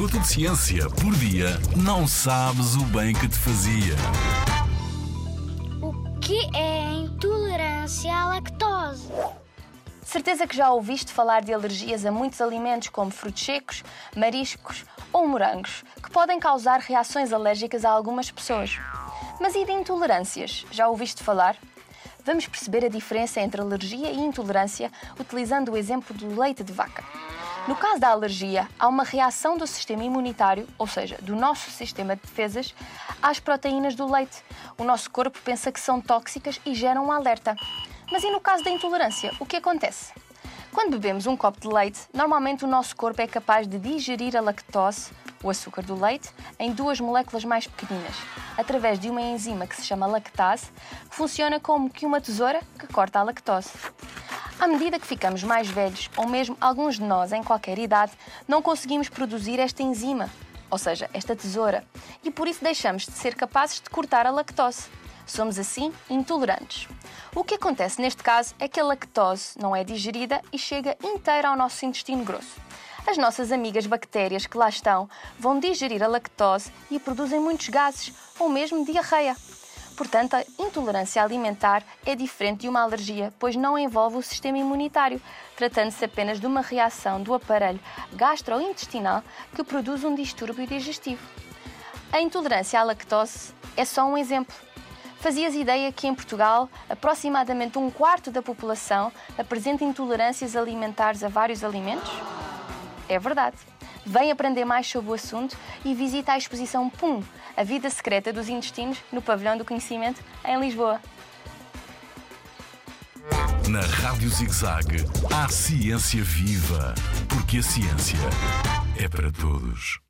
minuto de ciência por dia, não sabes o bem que te fazia. O que é a intolerância à lactose? Certeza que já ouviste falar de alergias a muitos alimentos, como frutos secos, mariscos ou morangos, que podem causar reações alérgicas a algumas pessoas. Mas e de intolerâncias? Já ouviste falar? Vamos perceber a diferença entre alergia e intolerância utilizando o exemplo do leite de vaca. No caso da alergia, há uma reação do sistema imunitário, ou seja, do nosso sistema de defesas, às proteínas do leite. O nosso corpo pensa que são tóxicas e geram um alerta. Mas e no caso da intolerância, o que acontece? Quando bebemos um copo de leite, normalmente o nosso corpo é capaz de digerir a lactose, o açúcar do leite, em duas moléculas mais pequeninas, através de uma enzima que se chama lactase, que funciona como que uma tesoura que corta a lactose. À medida que ficamos mais velhos, ou mesmo alguns de nós em qualquer idade, não conseguimos produzir esta enzima, ou seja, esta tesoura, e por isso deixamos de ser capazes de cortar a lactose. Somos assim intolerantes. O que acontece neste caso é que a lactose não é digerida e chega inteira ao nosso intestino grosso. As nossas amigas bactérias que lá estão vão digerir a lactose e produzem muitos gases ou mesmo diarreia. Portanto, a intolerância alimentar é diferente de uma alergia, pois não envolve o sistema imunitário, tratando-se apenas de uma reação do aparelho gastrointestinal que produz um distúrbio digestivo. A intolerância à lactose é só um exemplo. Fazias ideia que em Portugal aproximadamente um quarto da população apresenta intolerâncias alimentares a vários alimentos? É verdade. Vem aprender mais sobre o assunto e visita a exposição PUM, a vida secreta dos intestinos, no Pavilhão do Conhecimento, em Lisboa. Na Rádio ZigZag, há ciência viva, porque a ciência é para todos.